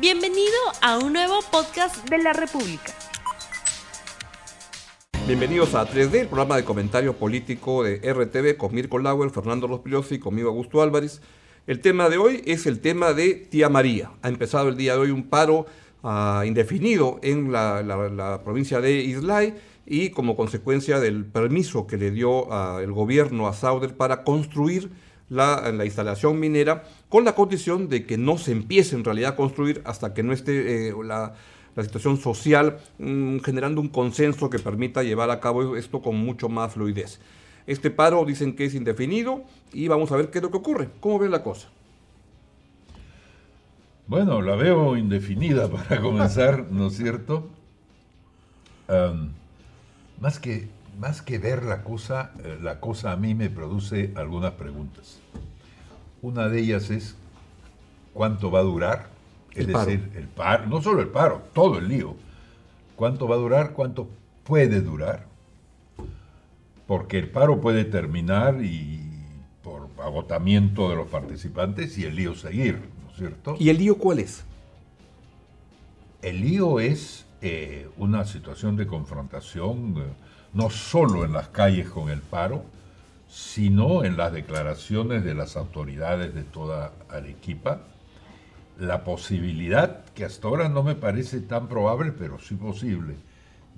Bienvenido a un nuevo podcast de la República. Bienvenidos a 3D, el programa de comentario político de RTV con Mirko Lauer, Fernando Rospigliosi y conmigo Augusto Álvarez. El tema de hoy es el tema de Tía María. Ha empezado el día de hoy un paro uh, indefinido en la, provincia de Islay y como consecuencia del permiso que le dio uh, el gobierno a Sauder para construir la, la, instalación minera con la condición de que no se empiece en realidad a construir hasta que no esté eh, la, situación social mmm, generando un consenso que permita llevar a cabo esto con mucho más fluidez. Este paro dicen que es indefinido y vamos a ver qué es lo que ocurre. ¿Cómo ve la cosa? Bueno, la veo indefinida para comenzar, ¿no es cierto? Más, que, más que ver la cosa, eh, la cosa a mí me produce algunas preguntas. Una de ellas es, ¿cuánto va a durar? Es El decir, el paro, no solo el paro, todo el lío. ¿Cuánto va a durar? ¿Cuánto puede durar? Porque el paro puede terminar y por agotamiento de los participantes y el lío seguir, ¿no es cierto? ¿Y el lío cuál es? El lío es eh, una situación de confrontación, eh, no solo en las calles con el paro, sino en las declaraciones de las autoridades de toda Arequipa, la posibilidad, que hasta ahora no me parece tan probable, pero sí posible,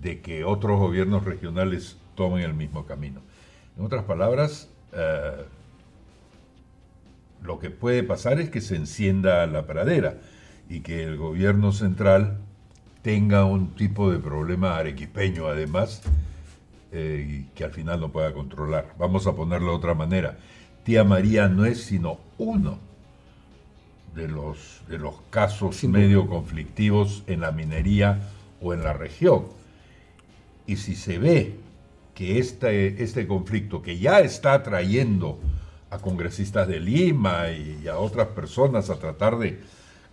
de que otros gobiernos regionales tomen el mismo camino. En otras palabras, eh, lo que puede pasar es que se encienda la pradera y que el gobierno central tenga un tipo de problema arequipeño además eh, y que al final no pueda controlar. Vamos a ponerlo de otra manera. Tía María no es sino uno de los, de los casos Sin medio conflictivos en la minería o en la región. Y si se ve que este, este conflicto que ya está atrayendo a congresistas de Lima y a otras personas a tratar de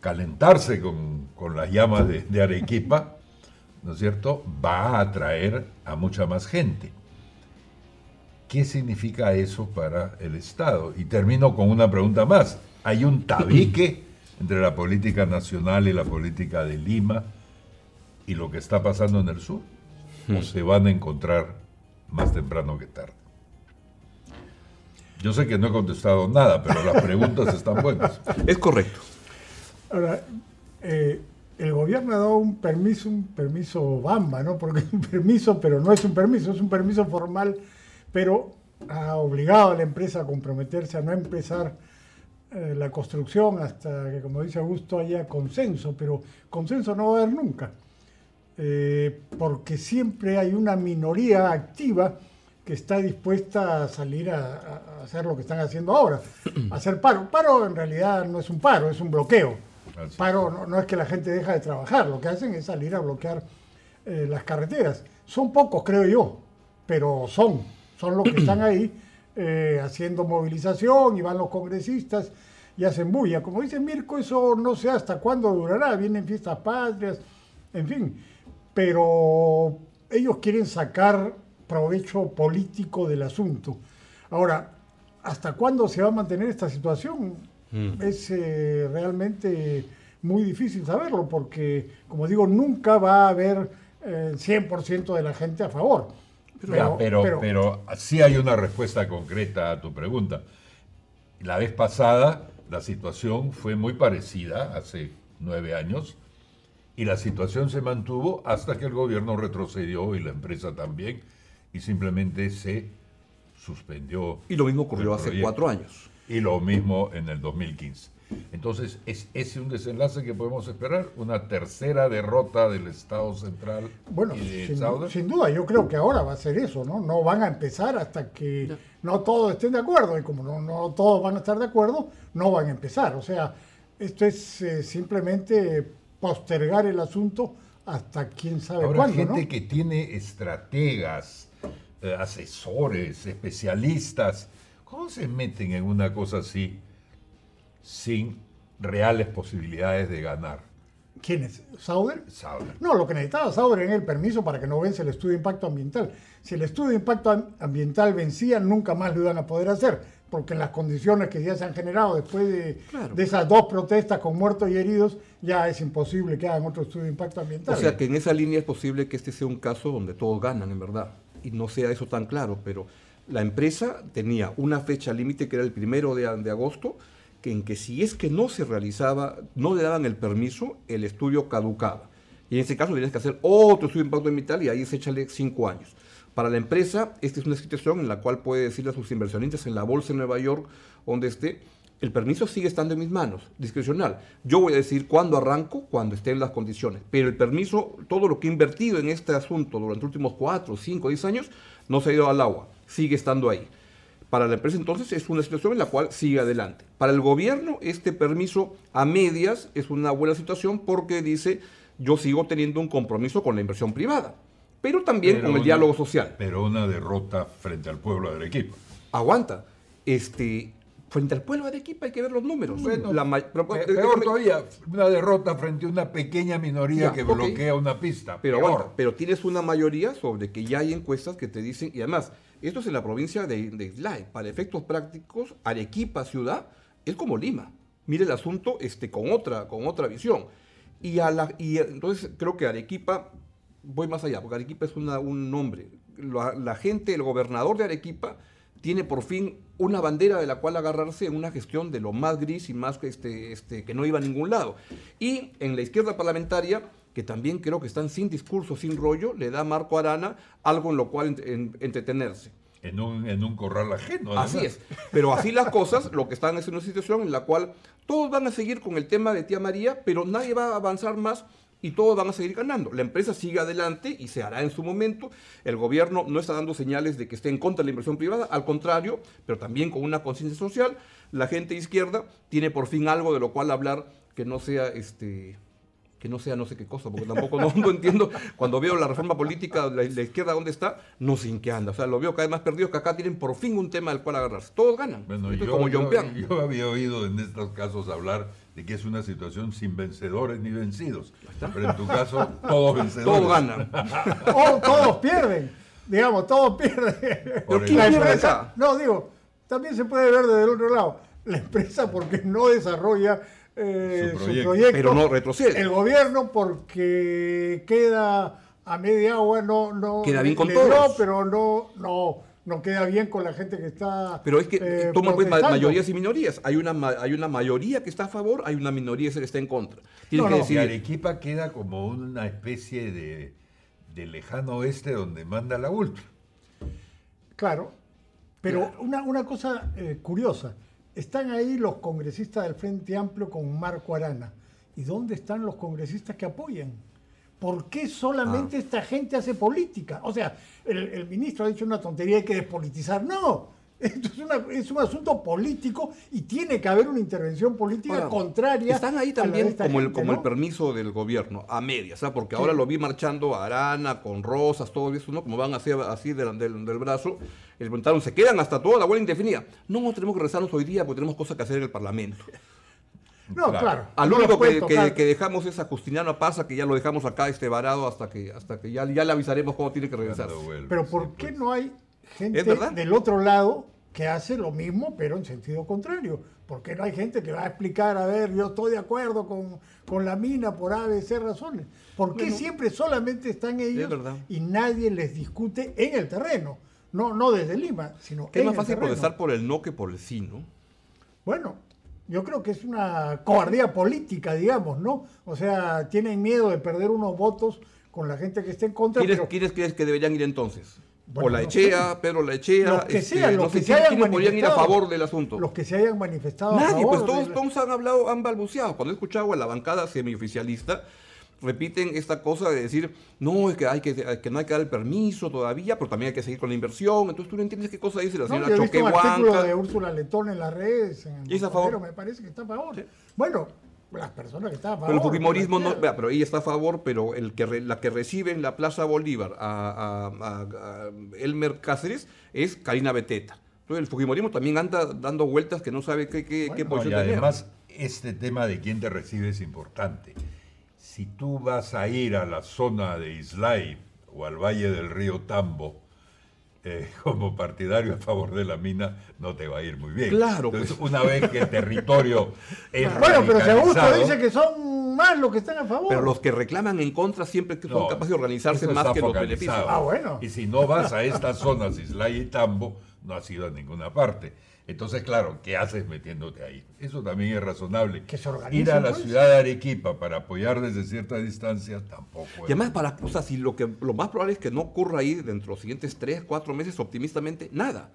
calentarse con, con las llamas de, de, Arequipa, ¿no es cierto?, va a atraer a mucha más gente. ¿Qué significa eso para el Estado? Y termino con una pregunta más. ¿Hay un tabique entre la política nacional y la política de Lima y lo que está pasando en el sur? ¿O se van a encontrar más temprano que tarde? Yo sé que no he contestado nada, pero las preguntas están buenas. Es correcto. Ahora, eh, el gobierno ha dado un permiso, un permiso bamba, ¿no? Porque es un permiso, pero no es un permiso, es un permiso formal, pero ha obligado a la empresa a comprometerse a no empezar eh, la construcción hasta que, como dice Augusto, haya consenso, pero consenso no va a haber nunca, eh, porque siempre hay una minoría activa que está dispuesta a salir a, a, hacer lo que están haciendo ahora, a hacer paro. Paro en realidad no es un paro, es un bloqueo. Paro no, no, es que la gente deja de trabajar, lo que hacen es salir a bloquear eh, las carreteras. Son pocos, creo yo, pero son, son los que están ahí eh, haciendo movilización y van los congresistas y hacen bulla. Como dice Mirko, eso no sé hasta cuándo durará, vienen fiestas patrias, en fin, pero ellos quieren sacar provecho político del asunto. Ahora, ¿hasta cuándo se va a mantener esta situación? Mm. Es eh, realmente muy difícil saberlo porque, como digo, nunca va a haber eh, 100% de la gente a favor. Pero, pero, pero, pero, pero sí hay una respuesta concreta a tu pregunta. La vez pasada la situación fue muy parecida, hace nueve años, y la situación se mantuvo hasta que el gobierno retrocedió y la empresa también y simplemente se suspendió. Y lo mismo ocurrió hace cuatro años. Y lo mismo en el 2015. Entonces, ¿es ese un desenlace que podemos esperar? ¿Una tercera derrota del Estado central? Bueno, y de sin, duda, yo creo que ahora va a ser eso, ¿no? No van a empezar hasta que no, no todos estén de acuerdo. Y como no, no, todos van a estar de acuerdo, no van a empezar. O sea, esto es eh, simplemente postergar el asunto hasta quién sabe Ahora, cuándo, gente ¿no? que tiene estrategas, eh, asesores, especialistas, ¿cómo se meten en una cosa así sin reales posibilidades de ganar? ¿Quién es? ¿Sauder? Sauder. No, lo que necesitaba Sauder era el permiso para que no vence el estudio de impacto ambiental. Si el estudio de impacto ambiental vencía, nunca más lo iban a poder hacer. porque en las condiciones que ya se han generado después de, Claro. de esas dos protestas con muertos y heridos, ya es imposible que hagan otro estudio de impacto ambiental. O sea que en esa línea es posible que este sea un caso donde todos ganan, en verdad. Y no sea eso tan claro, pero la empresa tenía una fecha límite que era el primero de, agosto, que en que si es que no se realizaba, no le daban el permiso, el estudio caducaba. Y en ese caso tenías que hacer otro estudio de impacto ambiental y ahí es échale cinco años. Para la empresa, esta es una situación en la cual puede decirle a sus inversionistas en la bolsa de Nueva York, donde esté, el permiso sigue estando en mis manos, discrecional. Yo voy a decir cuándo arranco, cuando estén las condiciones. Pero el permiso, todo lo que he invertido en este asunto durante los últimos 4, 5, 10 años, no se ha ido al agua, sigue estando ahí. Para la empresa entonces es una situación en la cual sigue adelante. Para el gobierno este permiso a medias es una buena situación porque dice yo sigo teniendo un compromiso con la inversión privada, pero también Pero con el diálogo social Pero una derrota frente al pueblo de Arequipa. aguanta. Este, frente al pueblo de Arequipa hay que ver los números. Bueno, La ma- pero- pe- eh, peor déjame- todavía, una derrota frente a una pequeña minoría Ya, que bloquea una pista. Pero, peor. aguanta, pero tienes una mayoría sobre que ya hay encuestas que te dicen, y además, esto es en la provincia de, de. Para efectos prácticos, Arequipa, ciudad, es como Lima. Mire el asunto este, con, otra, con otra visión. Y, a la, y entonces creo que Arequipa, voy más allá, porque Arequipa es un nombre. La, la gente, el gobernador de Arequipa, tiene por fin una bandera de la cual agarrarse en una gestión de lo más gris y más este, este, que no iba a ningún lado. Y en la izquierda parlamentaria, que también creo que están sin discurso, sin rollo, le da a Marco Arana algo en lo cual ent- en- entretenerse. En un, en un corral ajeno. Así es. Pero así las cosas, lo que están es en una situación en la cual todos van a seguir con el tema de tía María, pero nadie va a avanzar más y todos van a seguir ganando. La empresa sigue adelante y se hará en su momento. El gobierno no está dando señales de que esté en contra de la inversión privada, al contrario, pero también con una conciencia social. La gente izquierda tiene por fin algo de lo cual hablar que no sea este que no sea no sé qué cosa, porque tampoco no, no entiendo, cuando veo la reforma política, la, la izquierda dónde está, no sé en qué anda, o sea, lo veo cada vez más perdido, que acá tienen por fin un tema del cual agarrarse, todos ganan, Bueno, Esto es yo, como yo- John Pean. yo había oído en estos casos hablar de que es una situación sin vencedores ni vencidos. Pero en tu caso, todos vencedores. todos ganan. O todos pierden, digamos, todos pierden. Por ¿quién La pierde empresa- no, digo, también se puede ver desde el otro lado. La empresa porque no desarrolla eh, Su su, proyecto. Pero no retrocede. El gobierno porque queda a media agua, no, no Queda bien con todos. pero no, no, no queda bien con la gente que está. Pero es que eh, toma pues, mayorías y minorías, hay una, hay una mayoría que está a favor, hay una minoría que está en contra. No, que no. Y decidir. Arequipa queda como una especie de, de lejano oeste donde manda la ultra. Claro, pero una, una cosa eh, curiosa, están ahí los congresistas del Frente Amplio con Marco Arana. ¿Y dónde están los congresistas que apoyan? ¿Por qué Ah. solamente esta gente hace política? O sea, el, el ministro ha dicho una tontería, hay que despolitizar. No, esto es, una- es un asunto político y tiene que haber una intervención política Ahora, contraria. Están ahí también como, el, permiso del gobierno, a medias, ¿sabes? Porque ahora lo vi marchando a Arana, con Rosas, todo eso, ¿no? Como van así, así del, del- del brazo. Les preguntaron, ¿se quedan hasta toda la vuelta indefinida? No, tenemos que rezarnos hoy día porque tenemos cosas que hacer en el Parlamento. No, Claro. claro. Al único que, que- tocar. que dejamos es a Justiniano Pasa, que ya lo dejamos acá este varado hasta que, hasta que ya, ya le avisaremos cómo tiene que regresar. Pero sí, ¿por pues. qué no hay gente del otro lado que hace lo mismo, pero en sentido contrario? ¿Por qué no hay gente que va a explicar, a ver, yo estoy de acuerdo con, con la mina por A, B, C razones? ¿Por qué Bueno, siempre solamente están ellos y nadie les discute en el terreno? No, no desde Lima, sino es en más fácil protestar por el no que por el sí, ¿no? Bueno, yo creo que es una cobardía política, digamos, ¿no? O sea, tienen miedo de perder unos votos con la gente que esté en contra. ¿Quiénes, pero- quiénes crees que deberían ir entonces? Bueno, o la no Echea, Pedro la Echea, los que este, sean, no los sé que se hayan podrían ir a manifestado, favor del asunto. Los que se hayan manifestado a Nadie, favor pues todos, del- todos han hablado, han balbuceado. Cuando he escuchado a la bancada semioficialista, repiten esta cosa de decir, no, es que, hay que, que no hay que dar el permiso todavía, pero también hay que seguir con la inversión. Entonces tú no entiendes qué cosa dice la No, señora yo he visto un artículo de. Úrsula Letón en las redes, en el ¿Y es a Montonero, favor? me parece que está a favor. Bueno, las personas que están a favor. Pero el fujimorismo, no, vea, pero ella está a favor, pero el que re- la que recibe en la Plaza Bolívar a, a- a- a Elmer Cáceres es Karina Beteta. Entonces el fujimorismo también anda dando vueltas que no sabe qué, qué, qué No, posición y tener. además, este tema de quién te recibe es importante. Si tú vas a ir a la zona de Islay o al valle del río Tambo, eh, como partidario a favor de la mina, no te va a ir muy bien. Claro, Entonces, pues. una vez que el territorio es Bueno, pero si Augusto dice que son más los que están a favor. Pero los que reclaman en contra siempre que son No, capaces de organizarse más que los beneficios. Ah, bueno. Y si no vas a estas zonas, Islay y Tambo, no has ido a ninguna parte. Entonces, claro, ¿qué haces metiéndote ahí? Eso también es razonable. Que se Ir a la pues. ciudad de Arequipa para apoyar desde cierta distancia tampoco es. Y además, para, o sea, si lo, que, lo más probable es que no ocurra ahí dentro de los siguientes 3, 4 meses, optimistamente, nada.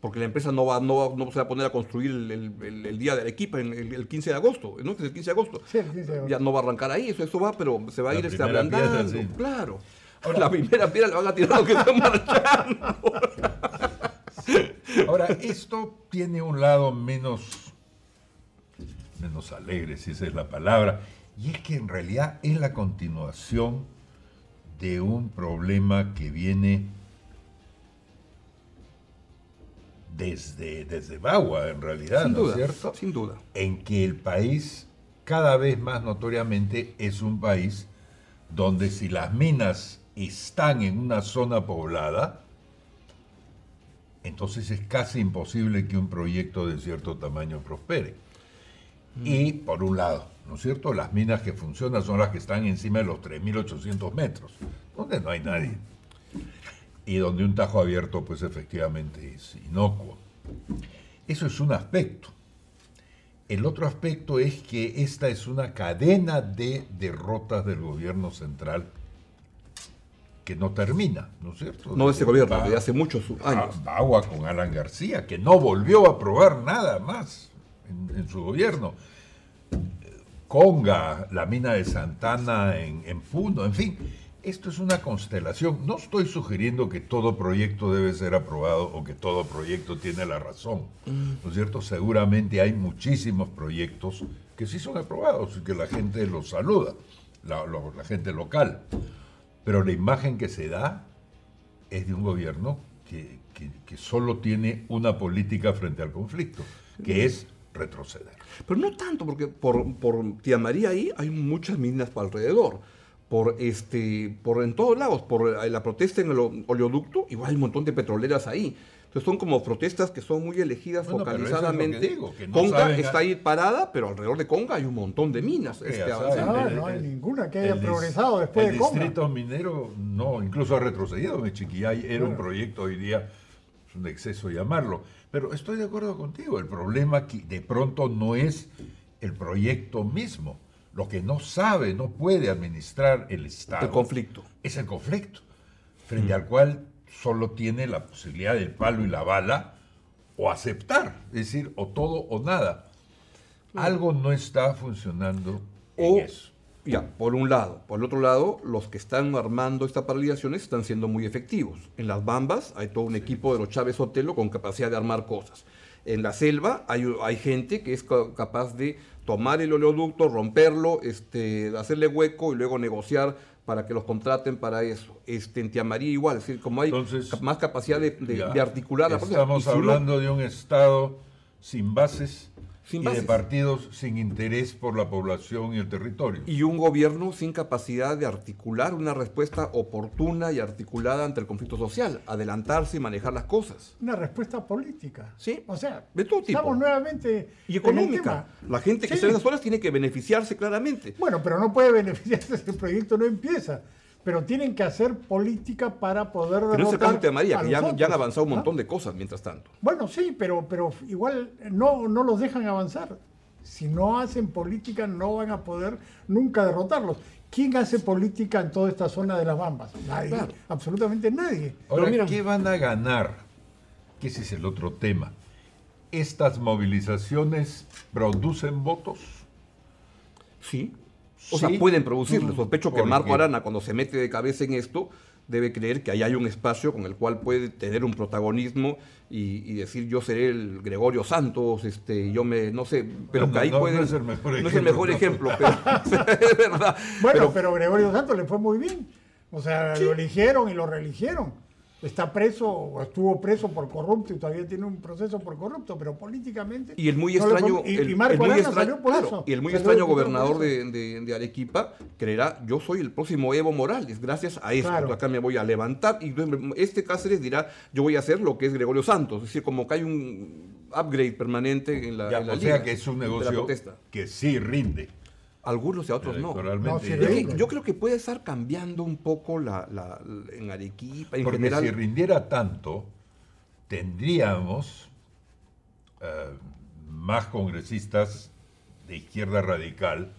Porque la empresa no va, no, va- no se va a poner a construir el, el- el- el día de Arequipa, en el, el 15 de agosto, ¿no? El 15 de agosto. Sí, el 15 de agosto. Ya no va a arrancar ahí, eso, eso va, pero se va a La ir este, ablandando. piedra, sí. Claro. la primera piedra le van a tirar que están marchando. Ahora, esto tiene un lado menos, menos alegre, si esa es la palabra, y es que en realidad es la continuación de un problema que viene desde, desde Bagua, en realidad, sin ¿no duda, es cierto? sin duda. en que el país cada vez más notoriamente es un país donde si las minas están en una zona poblada, entonces es casi imposible que un proyecto de cierto tamaño prospere. Y por un lado, ¿no es cierto? Las minas que funcionan son las que están encima de los 3.800 metros, donde no hay nadie. Y donde un tajo abierto, pues efectivamente es inocuo. Eso es un aspecto. El otro aspecto es que esta es una cadena de derrotas del gobierno central que no termina, ¿no es cierto? No de este gobierno, desde hace muchos años. Agua con Alan García, que no volvió a aprobar nada más en, en su gobierno. Conga, la mina de Santana en, en Puno, en fin, esto es una constelación. No estoy sugiriendo que todo proyecto debe ser aprobado o que todo proyecto tiene la razón, ¿no es cierto? Seguramente hay muchísimos proyectos que sí son aprobados y que la gente los saluda, la gente local. Pero la imagen que se da es de un gobierno que, que- que solo tiene una política frente al conflicto, que es retroceder. Pero no tanto, porque por, por Tía María ahí hay muchas minas por alrededor. Por este, por en todos lados, por la protesta en el oleoducto, igual hay un montón de petroleras ahí. Entonces son como protestas que son muy elegidas Bueno, es focalizadamente. digo, que no Conga está ahí parada, pero alrededor de Conga hay un montón de minas. Ok, este, Ah, el- no hay el- ninguna que haya el progresado después el de Conga. distrito minero, no, incluso ha retrocedido. Mechiquillay era un proyecto hoy día, es un exceso llamarlo. Pero estoy de acuerdo contigo, el problema aquí de pronto no es el proyecto mismo. Lo que no sabe, no puede administrar el Estado. El conflicto. es el conflicto, frente al cual solo tiene la posibilidad del palo y la bala o aceptar, es decir, o todo o nada. Algo no está funcionando O, en eso. ya, por un lado. Por el otro lado, los que están armando estas paralizaciones están siendo muy efectivos. En las Bambas hay todo un equipo de los Chávez Sotelo con capacidad de armar cosas. En la selva hay, hay gente que es ca- capaz de tomar el oleoducto, romperlo, este, hacerle hueco y luego negociar para que los contraten para eso. Este, en Tiamarí igual, es decir, como hay Entonces, cap- más capacidad de, de- articular la. Estamos hablando de un Estado sin bases Sin y de partidos sin interés por la población y el territorio. y un gobierno sin capacidad de articular una respuesta oportuna y articulada ante el conflicto social, adelantarse y manejar las cosas. Una respuesta política. Sí, O sea, de todo tipo. estamos nuevamente. Y en el económica. tema. La gente que Sí. está en esas zonas tiene que beneficiarse claramente. Bueno, pero no puede beneficiarse si el proyecto no empieza. Pero tienen que hacer política para poder Pero no es el derrotar caso de María, a que ya, han avanzado un montón de cosas mientras tanto. Bueno, sí, pero, pero igual no, no los dejan avanzar. Si no hacen política, no van a poder nunca derrotarlos. ¿Quién hace política en toda esta zona de las Bambas? Nadie, Claro. absolutamente nadie. Ahora, mira- ¿qué van a ganar? Que ese es el otro tema. ¿Estas movilizaciones producen votos? Sí. O sea, pueden producirlo. Sospecho que ¿Por Marco qué? Arana, cuando se mete de cabeza en esto, debe creer que ahí hay un espacio con el cual puede tener un protagonismo y, y decir yo seré el Gregorio Santos, este, yo me, no sé, pero No, que ahí no, puede. no es el mejor no es el ejemplo, mejor no. ejemplo, pero es verdad. Bueno, Pero- pero, Gregorio Santos le fue muy bien. O sea, Sí. lo eligieron y lo reeligieron. Está preso o estuvo preso por corrupto y todavía tiene un proceso por corrupto, pero políticamente... Y el muy no extraño, pon- y- el, y Marco el muy Arana extraño- salió por claro, eso. y el muy Salió extraño diputado por gobernador de, de- de Arequipa creerá, yo soy el próximo Evo Morales, gracias a esto, Claro. acá me voy a levantar y este Cáceres dirá, yo voy a hacer lo que es Gregorio Santos, es decir, como que hay un upgrade permanente en la, Ya, en la o liga sea que es un de la negocio protesta. que sí rinde Algunos y a otros no. No, sí yo creo que puede estar cambiando un poco la, la- en Arequipa, en Porque general. si rindiera tanto, tendríamos eh, más congresistas de izquierda radical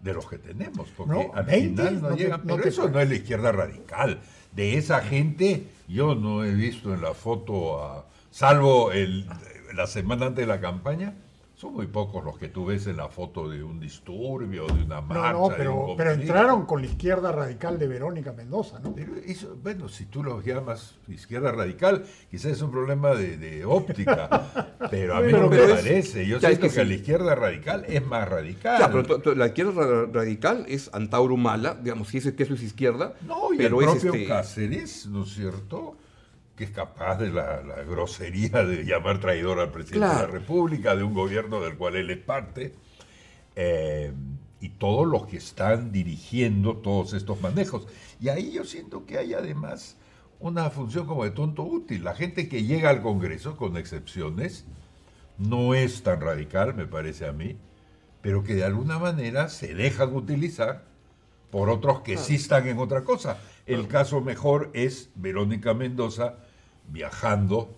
de los que tenemos, porque No, al 20 final no, no llegan. no Pero te eso no es la izquierda radical. De esa gente, yo no he visto en la foto, a- salvo el, la semana antes de la campaña, son muy pocos los que tú ves en la foto de un disturbio, de una marcha. No, no, de pero, un pero entraron con la izquierda radical de Verónica Mendoza, ¿no? Pero eso, bueno, si tú lo llamas izquierda radical, quizás es un problema de, de óptica, pero a mí Bueno, no me es- parece. Yo es siento que que, sí. la izquierda radical es más radical. Ya, pero la izquierda ra- radical es Antauro Mala, digamos, si ese que eso es izquierda, no, y pero el es propio este, Cáceres, ¿no es cierto? Que es capaz de la, la grosería de llamar traidor al presidente de la República, de un gobierno del cual él es parte. eh, y todos los que están dirigiendo todos estos manejos. Y ahí yo siento que hay además una función como de tonto útil. La gente que llega al Congreso, con excepciones, no es tan radical, me parece a mí, pero que de alguna manera se dejan utilizar por otros que sí están en otra cosa. El caso mejor es Verónica Mendoza viajando,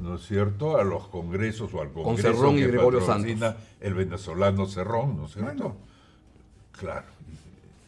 ¿no es cierto?, a los congresos o al congreso Cerrón y que Gregorio patrocina el venezolano Cerrón, ¿no es cierto? Bueno. Claro.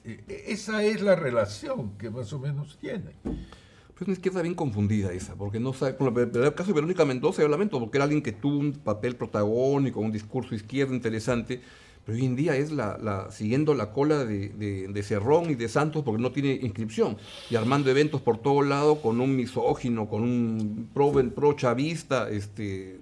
E- e- Esa es la relación que más o menos tiene. pues una izquierda bien confundida esa, porque no sabe, por el caso de Verónica Mendoza, yo lamento, porque era alguien que tuvo un papel protagónico, un discurso izquierdo interesante, pero hoy en día es la, la- siguiendo la cola de, de, de Cerrón y de Santos porque no tiene inscripción, y armando eventos por todo lado con un misógino, con un pro, pro chavista, este,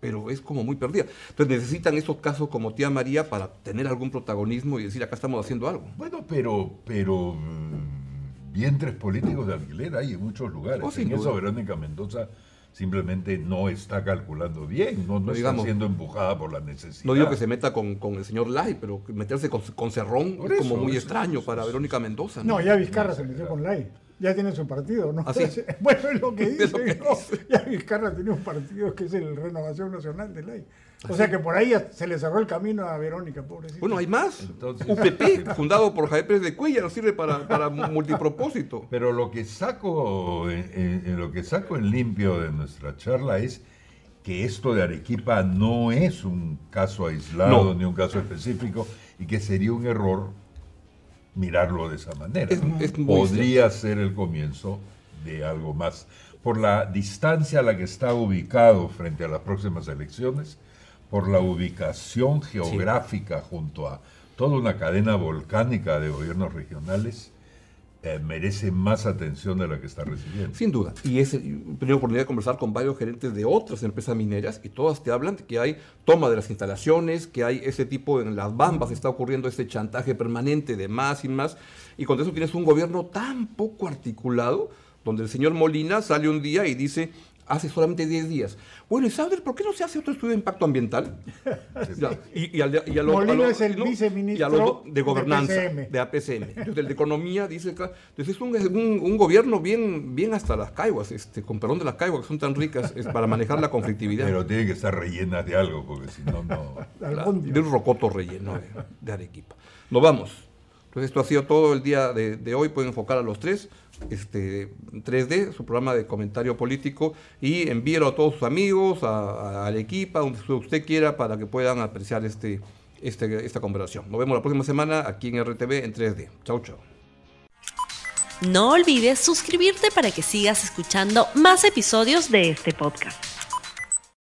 pero es como muy perdida. Entonces necesitan esos casos como tía María para tener algún protagonismo y decir acá estamos haciendo algo. Bueno, pero, pero mm, vientres políticos de alquiler hay en muchos lugares. Oh, en eso. Verónica Mendoza simplemente no está calculando bien, no, no No está siendo empujada por la necesidad. No digo que se meta con, con el señor Lai, pero meterse con, con Cerrón Por es como muy eso, extraño eso, para. Verónica Mendoza. No, ya Vizcarra se metió con Lai. Ya tiene su partido, ¿no? ¿Ah, sí? Bueno, es lo que dice. Lo que ¿no? Ya Vizcarra tiene un partido que es el Renovación Nacional de Lai. O sea que por ahí se le cerró el camino a Verónica, pobrecita. Bueno, hay más. Entonces- UPP, fundado por Javier Pérez de Cuellar, sirve para, para multipropósito. Pero lo que saco en, en- en lo que saco en limpio de nuestra charla es que esto de Arequipa no es un caso aislado No. ni un caso específico y que sería un error mirarlo de esa manera. Es- es muy Podría ser el comienzo de algo más. Por la distancia a la que está ubicado frente a las próximas elecciones, por la ubicación geográfica junto a toda una cadena volcánica de gobiernos regionales, eh, merece más atención de la que está recibiendo. Sin duda. Y he tenido oportunidad de conversar con varios gerentes de otras empresas mineras y todas te hablan de que hay toma de las instalaciones, que hay ese tipo, en las bambas está ocurriendo ese chantaje permanente de más y más. Y con eso tienes un gobierno tan poco articulado, donde el señor Molina sale un día y dice, hace solamente 10 días, bueno, ¿y sabes por qué no se hace otro estudio de impacto ambiental? Ya, y, y al- y a lo- Molina a lo- es el ¿no? viceministro Y a lo- de de gobernanza, PCM. de APCM. Entonces, el de economía dice, claro, entonces es un, es un- un gobierno bien, bien hasta las caiguas, este, con perdón de las caiguas que son tan ricas, es para manejar la conflictividad. Pero tiene que estar rellenas de algo, porque si no, no. Algún día. de un rocoto relleno de, de Arequipa. Nos vamos. Entonces esto ha sido todo el día de, hoy. Pueden enfocar a los tres. Este, 3D, su programa de comentario político. Y envíelo a todos sus amigos, a, a Arequipa, donde usted quiera, para que puedan apreciar este, este, esta conversación. Nos vemos la próxima semana aquí en RTV en 3D. Chau, chau. No olvides suscribirte para que sigas escuchando más episodios de este podcast.